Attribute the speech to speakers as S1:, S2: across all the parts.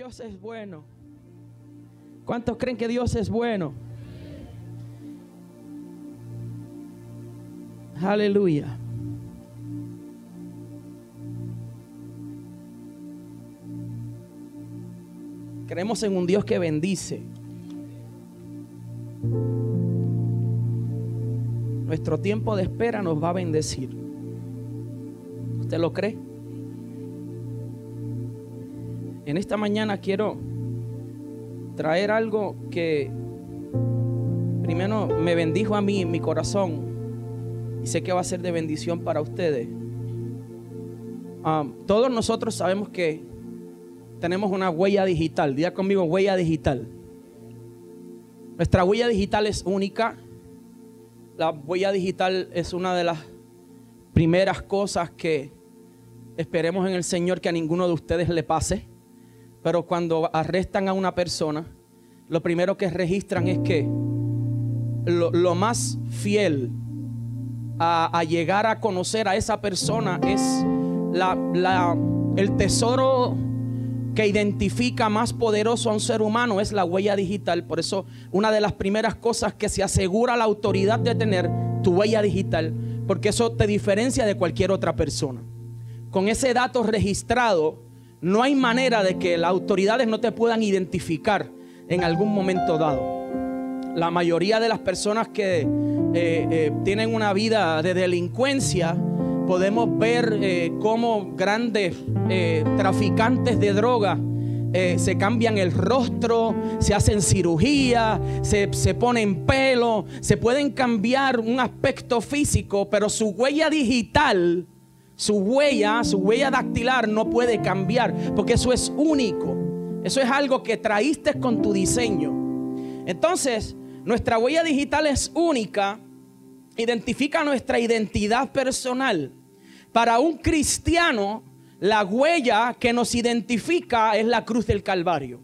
S1: Dios es bueno? ¿Cuántos creen que Dios es bueno? Aleluya. Creemos en un Dios que bendice. Nuestro tiempo de espera nos va a bendecir. ¿Usted lo cree? En esta mañana quiero traer algo que primero me bendijo a mí mi corazón y sé que va a ser de bendición para ustedes. Ah, todos nosotros sabemos que tenemos una huella digital. Diga conmigo, huella digital. Nuestra huella digital es única. La huella digital es una de las primeras cosas que esperemos en el Señor que a ninguno de ustedes le pase. Pero cuando arrestan a una persona, lo primero que registran es que lo, más fiel a, llegar a conocer a esa persona es el tesoro que identifica más poderoso a un ser humano es la huella digital. Por eso una de las primeras cosas que se asegura la autoridad de tener tu huella digital, porque eso te diferencia de cualquier otra persona. Con ese dato registrado, no hay manera de que las autoridades no te puedan identificar en algún momento dado. La mayoría de las personas que eh, eh, tienen una vida de delincuencia, podemos ver eh, cómo grandes traficantes de droga se cambian el rostro, se hacen cirugía, se, se, ponen pelo, se pueden cambiar un aspecto físico, pero su huella digital su huella, su huella dactilar no puede cambiar, porque eso es único. Eso es algo que traíste con tu diseño. Entonces, nuestra huella digital es única, identifica nuestra identidad personal. Para un cristiano, la huella que nos identifica es la cruz del Calvario.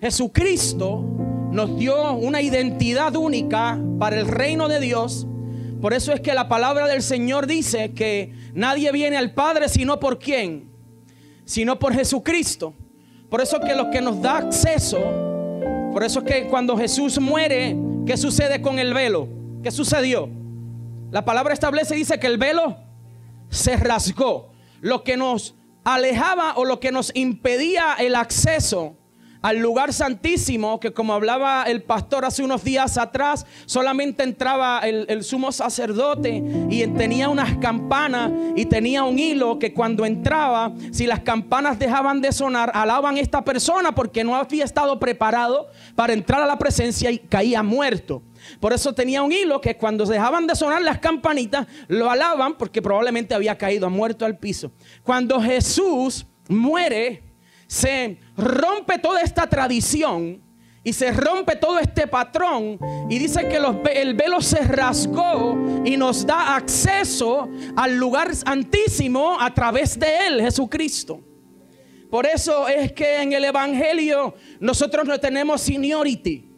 S1: Jesucristo nos dio una identidad única para el reino de Dios por eso es que la palabra del Señor dice que nadie viene al Padre sino por quién, sino por Jesucristo. Por eso que lo que nos da acceso, por eso es que cuando Jesús muere, ¿qué sucede con el velo? ¿Qué sucedió? La palabra establece dice que el velo se rasgó. Lo que nos alejaba o lo que nos impedía el acceso al lugar santísimo, que como hablaba el pastor hace unos días atrás, solamente entraba el, sumo sacerdote y tenía unas campanas y tenía un hilo que cuando entraba, si las campanas dejaban de sonar, alaban a esta persona porque no había estado preparado para entrar a la presencia y caía muerto. Por eso tenía un hilo que cuando dejaban de sonar las campanitas, lo alaban porque probablemente había caído muerto al piso. Cuando Jesús muere, se rompe toda esta tradición y se rompe todo este patrón y dice que el velo se rasgó y nos da acceso al lugar santísimo a través de él, Jesucristo. Por eso es que en el Evangelio nosotros no tenemos seniority.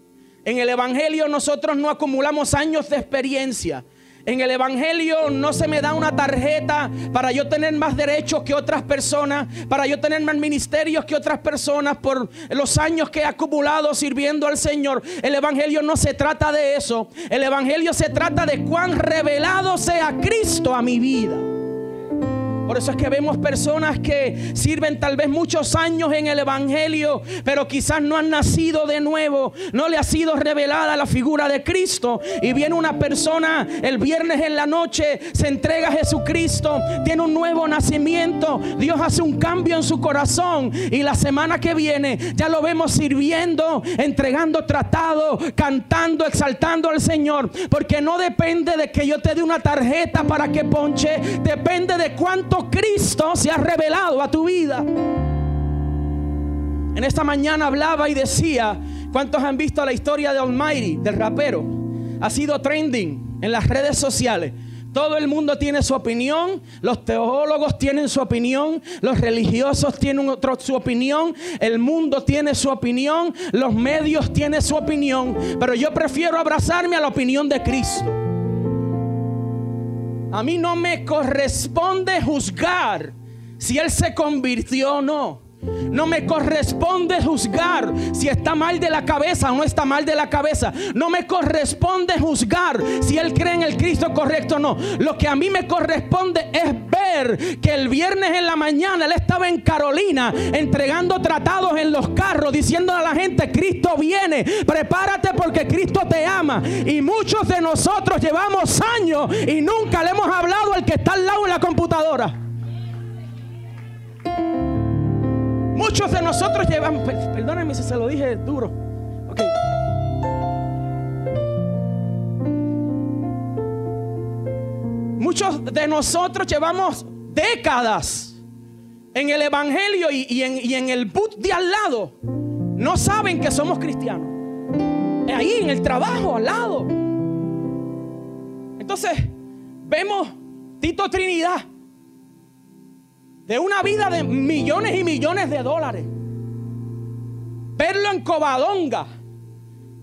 S1: En el Evangelio nosotros no acumulamos años de experiencia. En el Evangelio no se me da una tarjeta para yo tener más derechos que otras personas, para yo tener más ministerios que otras personas por los años que he acumulado sirviendo al Señor. El Evangelio no se trata de eso. El Evangelio se trata de cuán revelado sea Cristo a mi vida. Por eso es que vemos personas que sirven tal vez muchos años en el Evangelio, pero quizás no han nacido de nuevo, no le ha sido revelada la figura de Cristo. Y viene una persona el viernes en la noche, se entrega a Jesucristo, tiene un nuevo nacimiento, Dios hace un cambio en su corazón. Y la semana que viene ya lo vemos sirviendo, entregando tratado, cantando, exaltando al Señor, porque no depende de que yo te dé una tarjeta para que ponche, depende de cuánto Cristo se ha revelado a tu vida. En esta mañana hablaba y decía, ¿cuántos han visto la historia de Almighty, del rapero? Ha sido trending en las redes sociales. Todo el mundo tiene su opinión, los teólogos tienen su opinión, los religiosos tienen otro, su opinión, el mundo tiene su opinión, los medios tienen su opinión, pero yo prefiero abrazarme a la opinión de Cristo. A mí no me corresponde juzgar si Él se convirtió o no. No me corresponde juzgar si está mal de la cabeza o no está mal de la cabeza. No me corresponde juzgar si él cree en el Cristo correcto o no. Lo que a mí me corresponde es ver que el viernes en la mañana él estaba en Carolina entregando tratados en los carros, diciendo a la gente, Cristo viene, prepárate porque Cristo te ama. Y muchos de nosotros llevamos años y nunca le hemos hablado al que está al lado en la computadora. Muchos de nosotros llevamos, perdónenme si se lo dije duro. Muchos de nosotros llevamos décadas en el Evangelio y, en, y en el boot de al lado. No saben que somos cristianos. Ahí en el trabajo, al lado. Entonces, vemos Tito Trinidad de una vida de millones y millones de dólares. Verlo en Covadonga,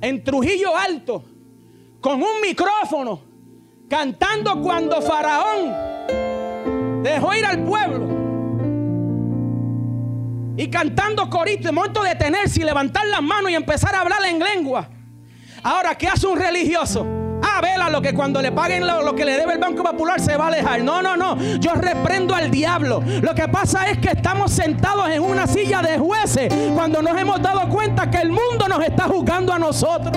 S1: en Trujillo Alto, con un micrófono, cantando cuando Faraón dejó ir al pueblo. Y cantando corito, de momento de detenerse y levantar las manos y empezar a hablar en lengua. Ahora, ¿qué hace un religioso? Ah, vela lo que cuando le paguen lo, que le debe el Banco Popular se va a alejar. No, no, no. Yo reprendo al diablo. Lo que pasa es que estamos sentados en una silla de jueces cuando nos hemos dado cuenta que el mundo nos está juzgando a nosotros.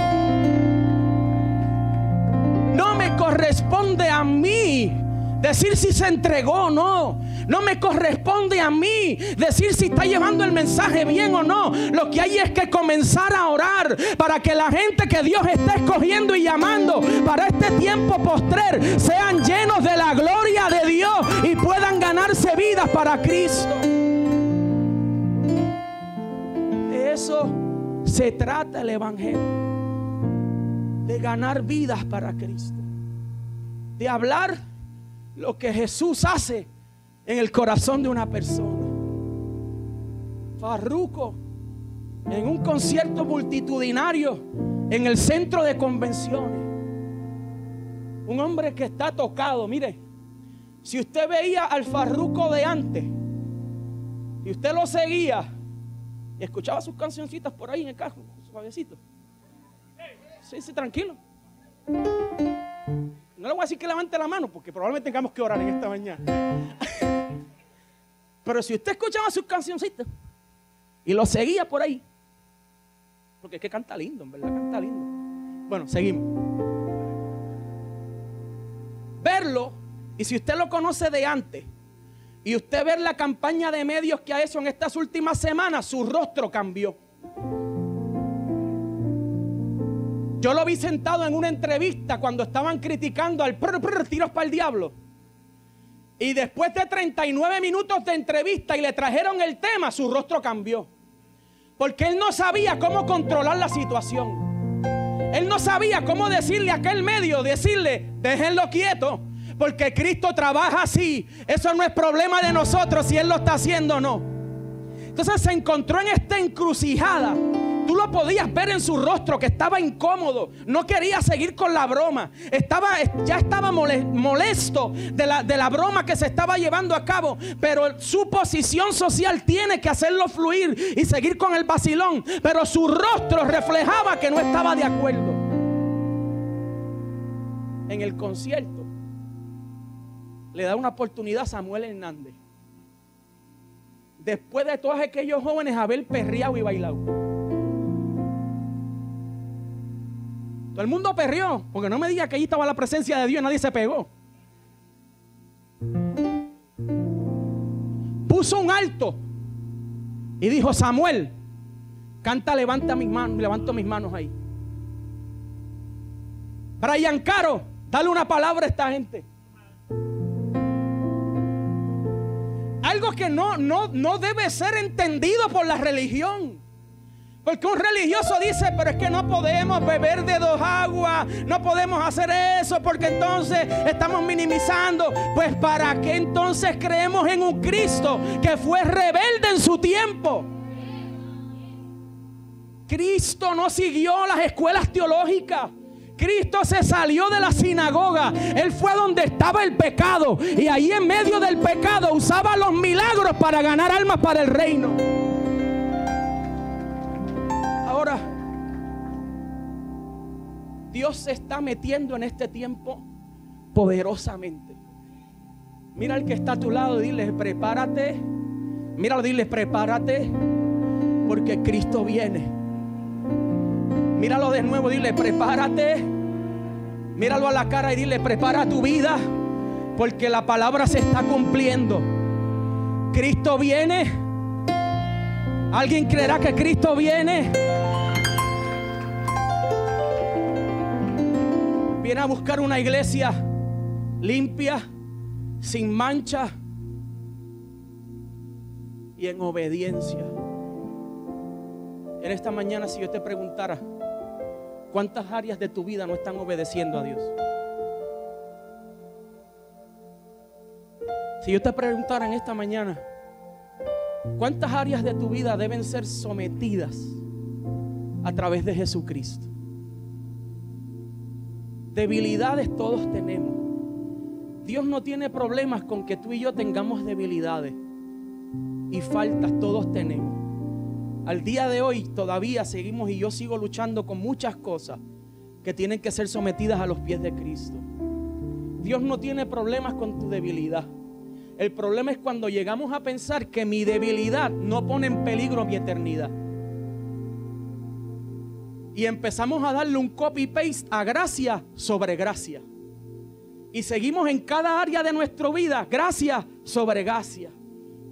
S1: No me corresponde a mí decir si se entregó o no. No me corresponde a mí decir si está llevando el mensaje bien o no. Lo que hay es que comenzar a orar para que la gente que Dios está escogiendo y llamando para este tiempo postrer sean llenos de la gloria de Dios y puedan ganarse vidas para Cristo. De eso se trata el Evangelio. De ganar vidas para Cristo. De hablar lo que Jesús hace en el corazón de una persona. Farruco en un concierto multitudinario en el centro de convenciones. Un hombre que está tocado, mire, si usted veía al Farruco de antes y usted lo seguía y escuchaba sus cancioncitas por ahí en el carro, suavecito. Sí, sí, tranquilo. Voy a decir que levante la mano porque probablemente tengamos que orar en esta mañana. Pero si usted escuchaba sus cancioncitas y lo seguía por ahí, porque es que canta lindo, en verdad, canta lindo. Bueno, seguimos. Verlo, y si usted lo conoce de antes, y usted ver la campaña de medios que ha hecho en estas últimas semanas, su rostro cambió. Yo lo vi sentado en una entrevista cuando estaban criticando al tiros para el diablo. Y después de 39 minutos de entrevista y le trajeron el tema, su rostro cambió. Porque él no sabía cómo controlar la situación. Él no sabía cómo decirle a aquel medio, decirle, déjenlo quieto. Porque Cristo trabaja así. Eso no es problema de nosotros si Él lo está haciendo o no. Entonces se encontró en esta encrucijada Tú lo podías ver en su rostro que estaba incómodo, no quería seguir con la broma, estaba, ya estaba molesto de la, de la broma que se estaba llevando a cabo, pero su posición social tiene que hacerlo fluir y seguir con el vacilón, pero su rostro reflejaba que no estaba de acuerdo. En el concierto le da una oportunidad a Samuel Hernández. Después de todos aquellos jóvenes haber perreado y bailado. Todo el mundo perrió, porque no me diga que ahí estaba la presencia de Dios y nadie se pegó. Puso un alto y dijo, Samuel, canta, levanta mis manos, levanto mis manos ahí. Brian Caro, dale una palabra a esta gente. Algo que no, no, no debe ser entendido por la religión. Porque un religioso dice, pero es que no podemos beber de dos aguas, no podemos hacer eso porque entonces estamos minimizando. Pues ¿para qué entonces creemos en un Cristo que fue rebelde en su tiempo? Cristo no siguió las escuelas teológicas. Cristo se salió de la sinagoga. Él fue donde estaba el pecado. Y ahí en medio del pecado usaba los milagros para ganar almas para el reino. Dios se está metiendo en este tiempo poderosamente. Mira al que está a tu lado dile, prepárate. Míralo, dile, prepárate. Porque Cristo viene. Míralo de nuevo, dile, prepárate. Míralo a la cara y dile, prepara tu vida. Porque la palabra se está cumpliendo. Cristo viene. ¿Alguien creerá que Cristo viene? Viene a buscar una iglesia limpia, sin mancha y en obediencia. En esta mañana, si yo te preguntara, ¿cuántas áreas de tu vida no están obedeciendo a Dios? Si yo te preguntara en esta mañana, ¿cuántas áreas de tu vida deben ser sometidas a través de Jesucristo? Debilidades todos tenemos. Dios no tiene problemas con que tú y yo tengamos debilidades y faltas, todos tenemos. Al día de hoy todavía seguimos y yo sigo luchando con muchas cosas que tienen que ser sometidas a los pies de Cristo. Dios no tiene problemas con tu debilidad. El problema es cuando llegamos a pensar que mi debilidad no pone en peligro mi eternidad. Y empezamos a darle un copy-paste a gracia sobre gracia. Y seguimos en cada área de nuestra vida, gracia sobre gracia.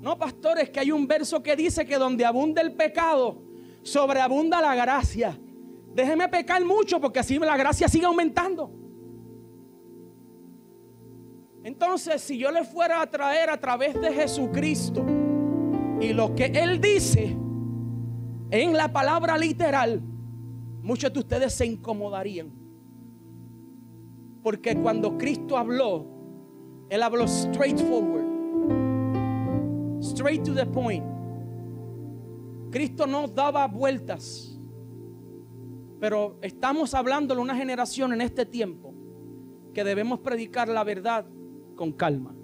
S1: No, pastores, que hay un verso que dice que donde abunda el pecado, sobreabunda la gracia. Déjeme pecar mucho porque así la gracia sigue aumentando. Entonces, si yo le fuera a traer a través de Jesucristo y lo que Él dice en la palabra literal, muchos de ustedes se incomodarían. Porque cuando Cristo habló, Él habló straightforward. Straight to the point. Cristo no daba vueltas. Pero estamos hablando de una generación en este tiempo que debemos predicar la verdad con calma,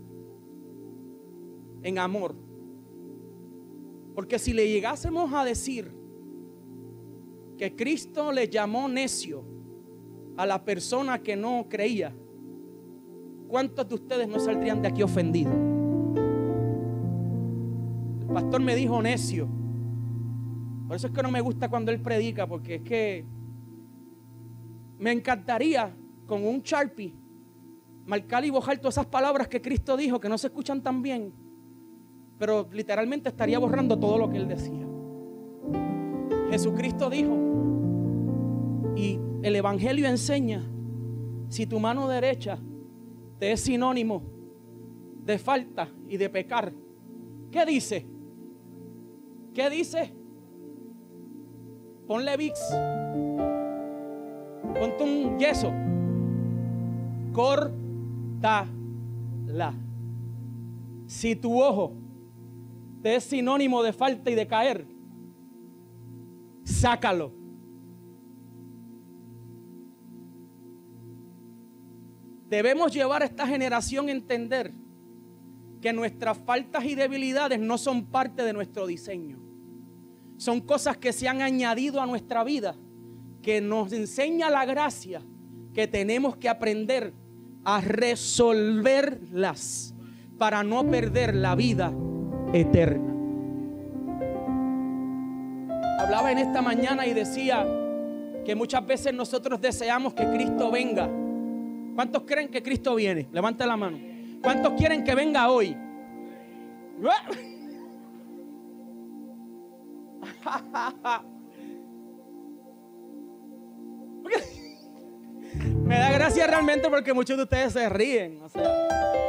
S1: en amor. Porque si le llegásemos a decir que Cristo le llamó necio a la persona que no creía, ¿cuántos de ustedes no saldrían de aquí ofendidos? El pastor me dijo necio. Por eso es que no me gusta cuando él predica, porque es que me encantaría con un Sharpie marcar y bojar todas esas palabras que Cristo dijo que no se escuchan tan bien, pero literalmente estaría borrando todo lo que él decía. Jesucristo dijo, el Evangelio enseña, si tu mano derecha te es sinónimo de falta y de pecar, ¿qué dice? ¿Qué dice? Ponle VIX. Ponte un yeso. Corta la. Si tu ojo te es sinónimo de falta y de caer, sácalo. Debemos llevar a esta generación a entender que nuestras faltas y debilidades no son parte de nuestro diseño. Son cosas que se han añadido a nuestra vida, que nos enseña la gracia que tenemos que aprender a resolverlas para no perder la vida eterna. Hablaba en esta mañana y decía que muchas veces nosotros deseamos que Cristo venga. ¿Cuántos creen que Cristo viene? Levanta la mano. ¿Cuántos quieren que venga hoy? Me da gracia realmente porque muchos de ustedes se ríen, o sea,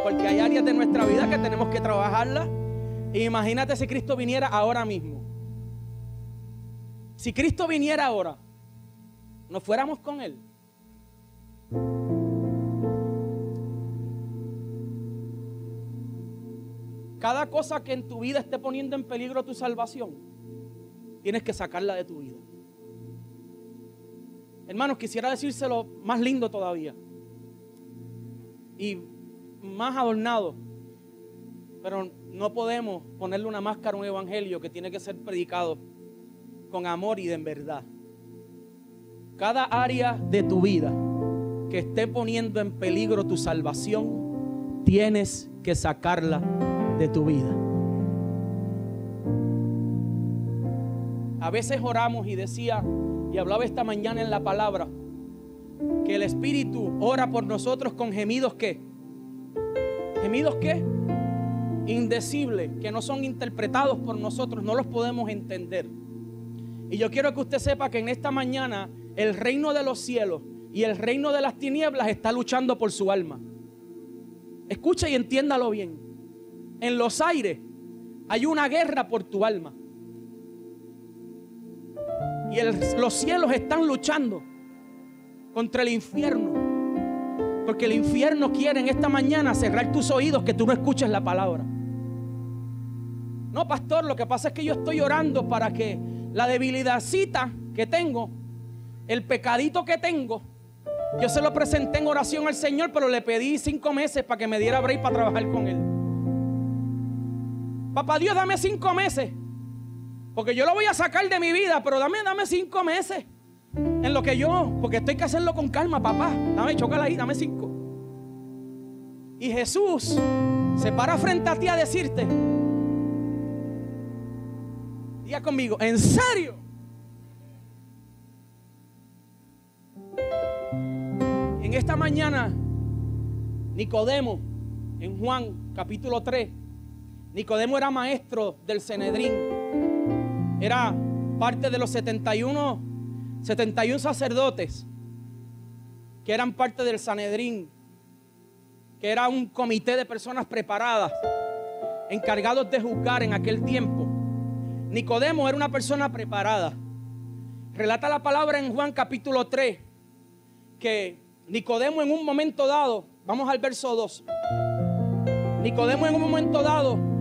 S1: porque hay áreas de nuestra vida que tenemos que trabajarlas. Imagínate si Cristo viniera ahora mismo. Si Cristo viniera ahora, nos fuéramos con Él. Cada cosa que en tu vida esté poniendo en peligro tu salvación, tienes que sacarla de tu vida. Hermanos, quisiera decírselo más lindo todavía. Y más adornado. Pero no podemos ponerle una máscara a un evangelio que tiene que ser predicado con amor y de en verdad. Cada área de tu vida que esté poniendo en peligro tu salvación, tienes que sacarla de tu vida. A veces oramos y decía, y hablaba esta mañana en la palabra, que el Espíritu ora por nosotros con gemidos que, gemidos que, indecibles, que no son interpretados por nosotros, no los podemos entender. Y yo quiero que usted sepa que en esta mañana el reino de los cielos y el reino de las tinieblas está luchando por su alma. Escucha y entiéndalo bien. En los aires hay una guerra por tu alma. Y los cielos están luchando contra el infierno. Porque el infierno quiere en esta mañana cerrar tus oídos que tú no escuches la palabra. No, pastor, lo que pasa es que yo estoy orando para que la debilidadcita que tengo, el pecadito que tengo, yo se lo presenté en oración al Señor, pero le pedí cinco meses para que me diera break para trabajar con Él. Papá Dios, dame cinco meses. Porque yo lo voy a sacar de mi vida, pero dame, dame cinco meses. En lo que yo, porque estoy que hacerlo con calma, papá. Dame, chocala ahí, dame cinco. Y Jesús se para frente a ti a decirte, diga conmigo, ¿en serio? En esta mañana, Nicodemo, en Juan capítulo 3, Nicodemo era maestro del Cenedrín era parte de los 71, 71 sacerdotes que eran parte del Sanedrín, que era un comité de personas preparadas, encargados de juzgar en aquel tiempo. Nicodemo era una persona preparada. Relata la palabra en Juan capítulo 3 que Nicodemo en un momento dado, vamos al verso 2, Nicodemo en un momento dado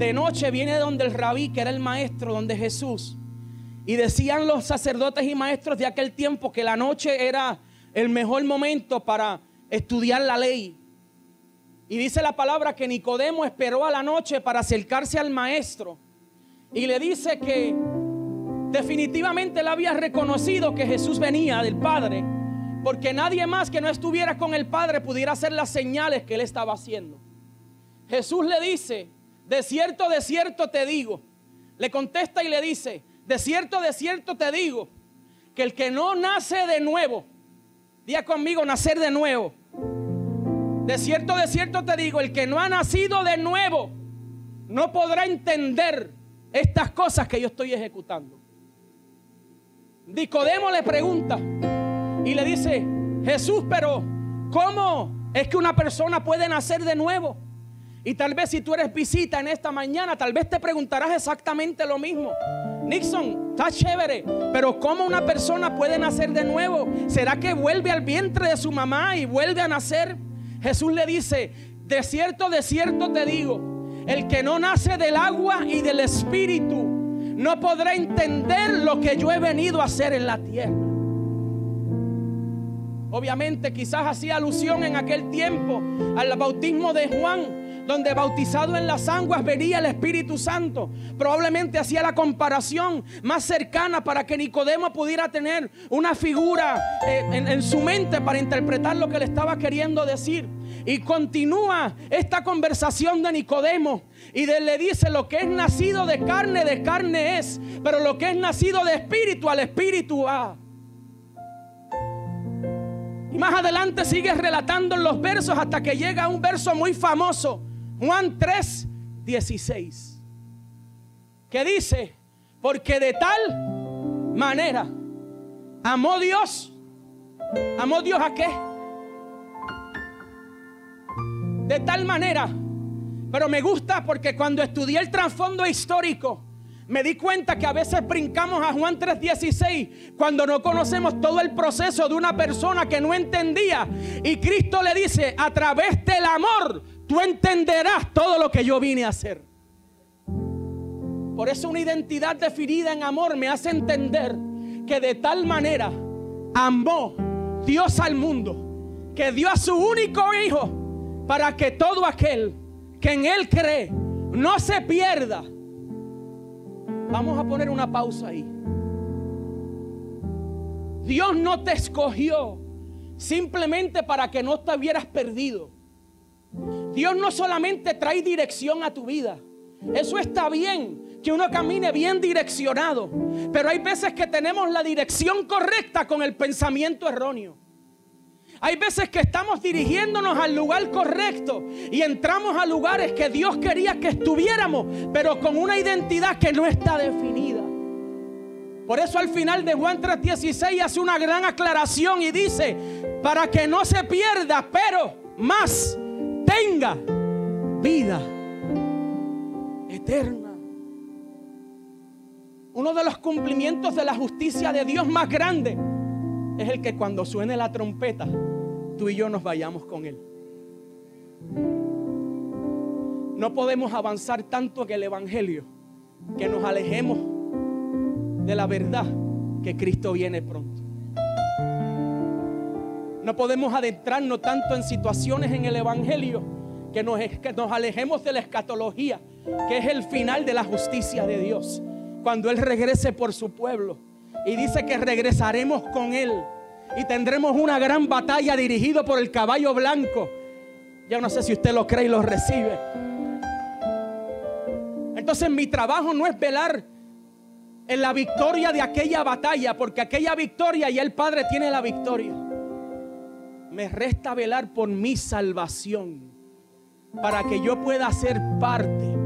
S1: de noche viene donde el rabí, que era el maestro, donde Jesús. Y decían los sacerdotes y maestros de aquel tiempo que la noche era el mejor momento para estudiar la ley. Y dice la palabra que Nicodemo esperó a la noche para acercarse al maestro. Y le dice que definitivamente él había reconocido que Jesús venía del Padre. Porque nadie más que no estuviera con el Padre pudiera hacer las señales que él estaba haciendo. Jesús le dice, de cierto, de cierto te digo. Le contesta y le dice, de cierto, de cierto te digo, que el que no nace de nuevo, diga conmigo, nacer de nuevo. De cierto, de cierto te digo, el que no ha nacido de nuevo, no podrá entender estas cosas que yo estoy ejecutando. Nicodemo le pregunta y le dice, Jesús, pero ¿cómo es que una persona puede nacer de nuevo? Y tal vez si tú eres visita en esta mañana, tal vez te preguntarás exactamente lo mismo. Nixon, está chévere, pero ¿cómo una persona puede nacer de nuevo? ¿Será que vuelve al vientre de su mamá y vuelve a nacer? Jesús le dice, de cierto, de cierto te digo, el que no nace del agua y del espíritu no podrá entender lo que yo he venido a hacer en la tierra. Obviamente quizás hacía alusión en aquel tiempo al bautismo de Juan donde bautizado en las aguas venía el Espíritu Santo. Probablemente hacía la comparación más cercana para que Nicodemo pudiera tener una figura eh, en, su mente para interpretar lo que le estaba queriendo decir. Y continúa esta conversación de Nicodemo y le dice lo que es nacido de carne, de carne es, pero lo que es nacido de espíritu, al espíritu va. Y más adelante sigue relatando los versos hasta que llega a un verso muy famoso Juan 3, 16. Que dice, porque de tal manera amó Dios. ¿Amó Dios a qué? De tal manera. Pero me gusta porque cuando estudié el trasfondo histórico, me di cuenta que a veces brincamos a Juan 3:16 cuando no conocemos todo el proceso de una persona que no entendía. Y Cristo le dice, a través del amor, tú entenderás todo lo que yo vine a hacer. Por eso una identidad definida en amor me hace entender que de tal manera amó Dios al mundo, que dio a su único hijo para que todo aquel que en él cree no se pierda. Vamos a poner una pausa ahí. Dios no te escogió simplemente para que no estuvieras perdido. Dios no solamente trae dirección a tu vida, eso está bien, que uno camine bien direccionado, pero hay veces que tenemos la dirección correcta con el pensamiento erróneo. Hay veces que estamos dirigiéndonos al lugar correcto y entramos a lugares que Dios quería que estuviéramos, pero con una identidad que no está definida. Por eso al final de Juan 3:16 hace una gran aclaración y dice, para que no se pierda, pero más tenga vida eterna. Uno de los cumplimientos de la justicia de Dios más grande es el que cuando suene la trompeta, tú y yo nos vayamos con Él. No podemos avanzar tanto en el Evangelio que nos alejemos de la verdad que Cristo viene pronto. No podemos adentrarnos tanto en situaciones en el Evangelio que nos, que nos alejemos de la escatología, que es el final de la justicia de Dios. Cuando Él regrese por su pueblo. Y dice que regresaremos con Él. Y tendremos una gran batalla dirigido por el caballo blanco. Ya no sé si usted lo cree y lo recibe. Entonces mi trabajo no es velar en la victoria de aquella batalla, porque aquella victoria y el Padre tiene la victoria. Me resta velar por mi salvación, para que yo pueda ser parte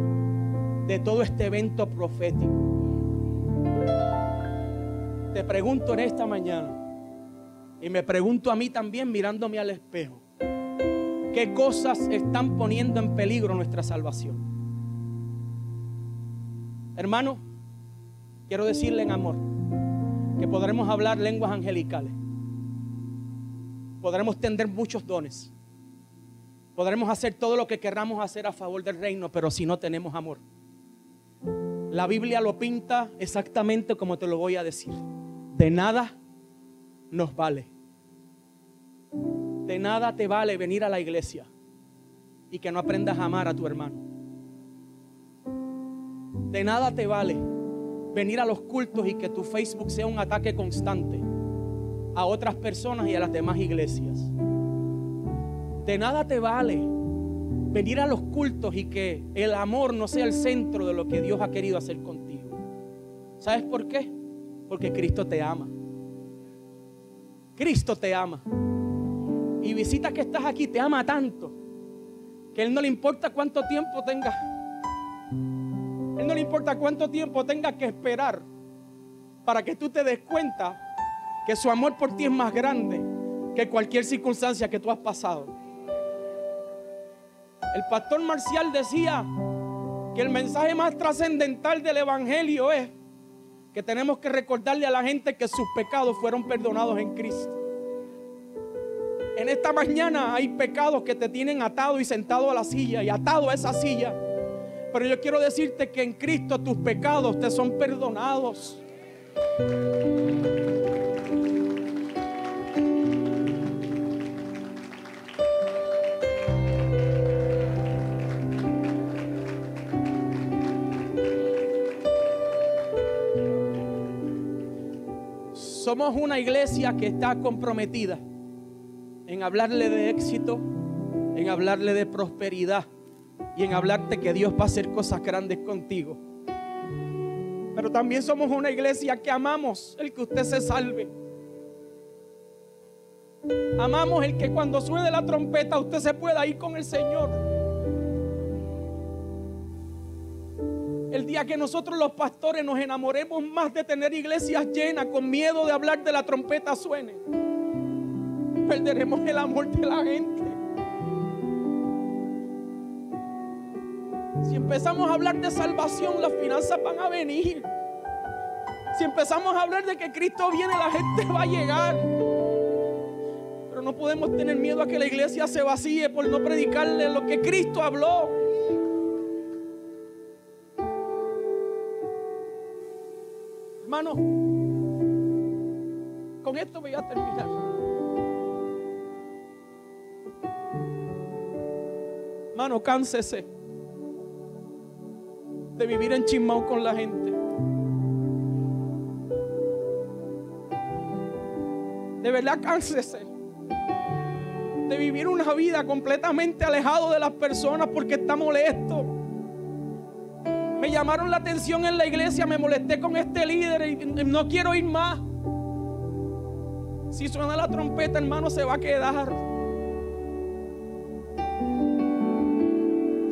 S1: de todo este evento profético. Te pregunto en esta mañana, y me pregunto a mí también mirándome al espejo, ¿qué cosas están poniendo en peligro nuestra salvación? Hermano, quiero decirle en amor que podremos hablar lenguas angelicales, podremos tender muchos dones, podremos hacer todo lo que querramos hacer a favor del reino, pero si no tenemos amor, la Biblia lo pinta exactamente como te lo voy a decir. De nada nos vale. De nada te vale venir a la iglesia y que no aprendas a amar a tu hermano. De nada te vale venir a los cultos y que tu Facebook sea un ataque constante a otras personas y a las demás iglesias. De nada te vale venir a los cultos y que el amor no sea el centro de lo que Dios ha querido hacer contigo. ¿Sabes por qué? Porque Cristo te ama. Cristo te ama. Y visita que estás aquí, te ama tanto que Él no le importa cuánto tiempo tenga. Él no le importa cuánto tiempo tenga que esperar para que tú te des cuenta que su amor por ti es más grande que cualquier circunstancia que tú has pasado. El pastor Marcial decía que el mensaje más trascendental del Evangelio es que tenemos que recordarle a la gente que sus pecados fueron perdonados en Cristo. En esta mañana hay pecados que te tienen atado y sentado a la silla y atado a esa silla. Pero yo quiero decirte que en Cristo tus pecados te son perdonados. Somos una iglesia que está comprometida en hablarle de éxito, en hablarle de prosperidad y en hablarte que Dios va a hacer cosas grandes contigo. Pero también somos una iglesia que amamos el que usted se salve. Amamos el que cuando suene la trompeta usted se pueda ir con el Señor. El día que nosotros los pastores nos enamoremos más de tener iglesias llenas con miedo de hablar de la trompeta suene, perderemos el amor de la gente. Si empezamos a hablar de salvación, las finanzas van a venir. Si empezamos a hablar de que Cristo viene, la gente va a llegar. Pero no podemos tener miedo a que la iglesia se vacíe por no predicarle lo que Cristo habló. Hermano, con esto voy a terminar. Hermano, cánsese de vivir en chismao con la gente. De verdad, cánsese de vivir una vida completamente alejado de las personas porque está molesto. Llamaron la atención en la iglesia, me molesté con este líder y no quiero ir más. Si suena la trompeta, hermano, se va a quedar.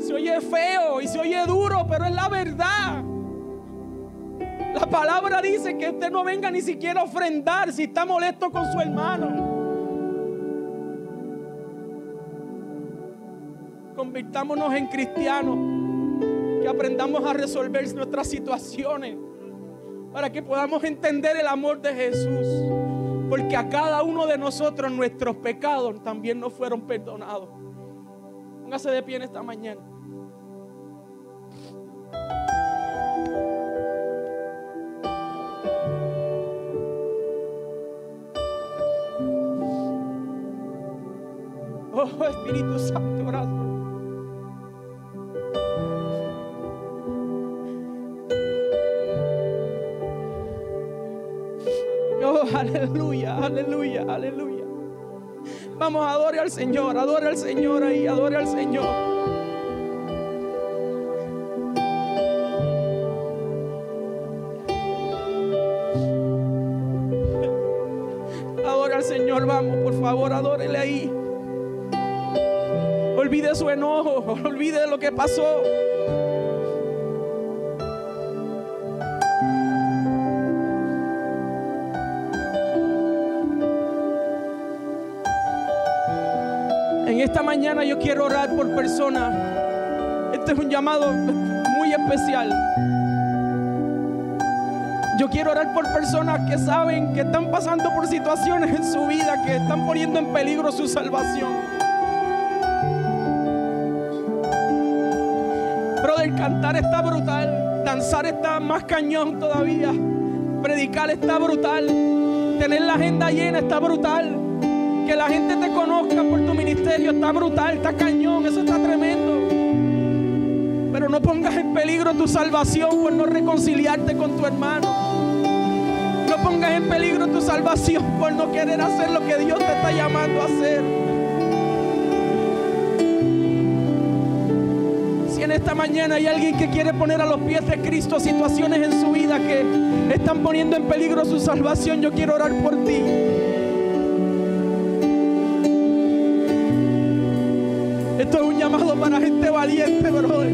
S1: Se oye feo y se oye duro, pero es la verdad. La palabra dice que usted no venga ni siquiera a ofrendar si está molesto con su hermano. Convirtámonos en cristianos, que aprendamos a resolver nuestras situaciones para que podamos entender el amor de Jesús. Porque a cada uno de nosotros nuestros pecados también nos fueron perdonados. Póngase de pie en esta mañana. Oh Espíritu Santo, aleluya, aleluya. Vamos, adore al Señor, adore al Señor ahí, adore al Señor. Adore al Señor, vamos, por favor, adórele ahí. Olvide su enojo, olvide lo que pasó. Esta mañana yo quiero orar por personas. Este es un llamado muy especial. Yo quiero orar por personas que saben que están pasando por situaciones en su vida que están poniendo en peligro su salvación. Brother, cantar está brutal, danzar está más cañón todavía, predicar está brutal, tener la agenda llena está brutal. Que la gente te conozca por tu ministerio está brutal, está cañón, eso está tremendo. Pero no pongas en peligro tu salvación por no reconciliarte con tu hermano. No pongas en peligro tu salvación por no querer hacer lo que Dios te está llamando a hacer. Si en esta mañana hay alguien que quiere poner a los pies de Cristo situaciones en su vida que están poniendo en peligro su salvación, yo quiero orar por ti. Esto es un llamado para gente valiente, brother.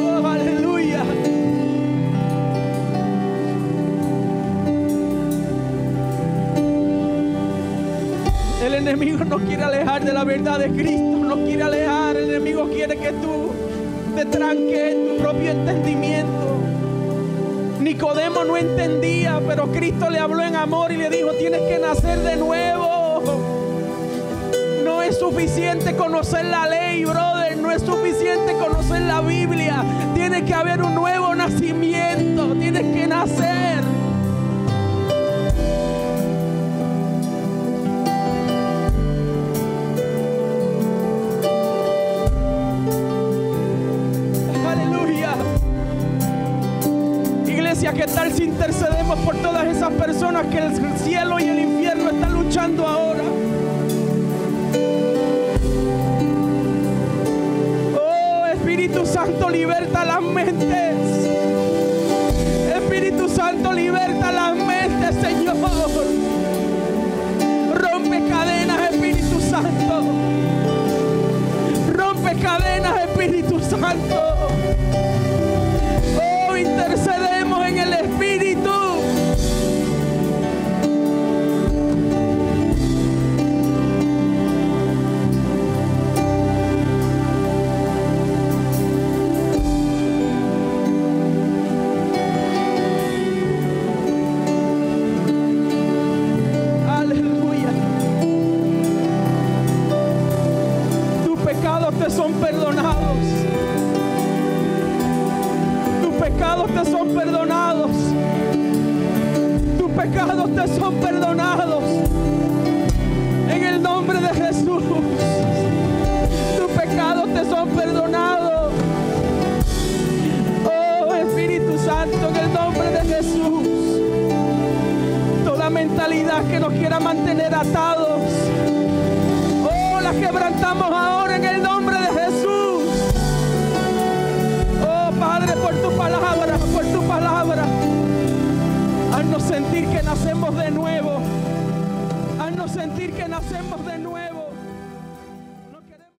S1: Oh, aleluya. El enemigo no quiere alejar de la verdad de Cristo, no quiere alejar. El enemigo quiere que tú te tranques en tu propio entendimiento. Nicodemo no entendía, pero Cristo le habló en amor y le dijo, tienes que nacer de nuevo. No es suficiente conocer la ley, brother, no es suficiente conocer la Biblia. Tiene que haber un nuevo nacimiento,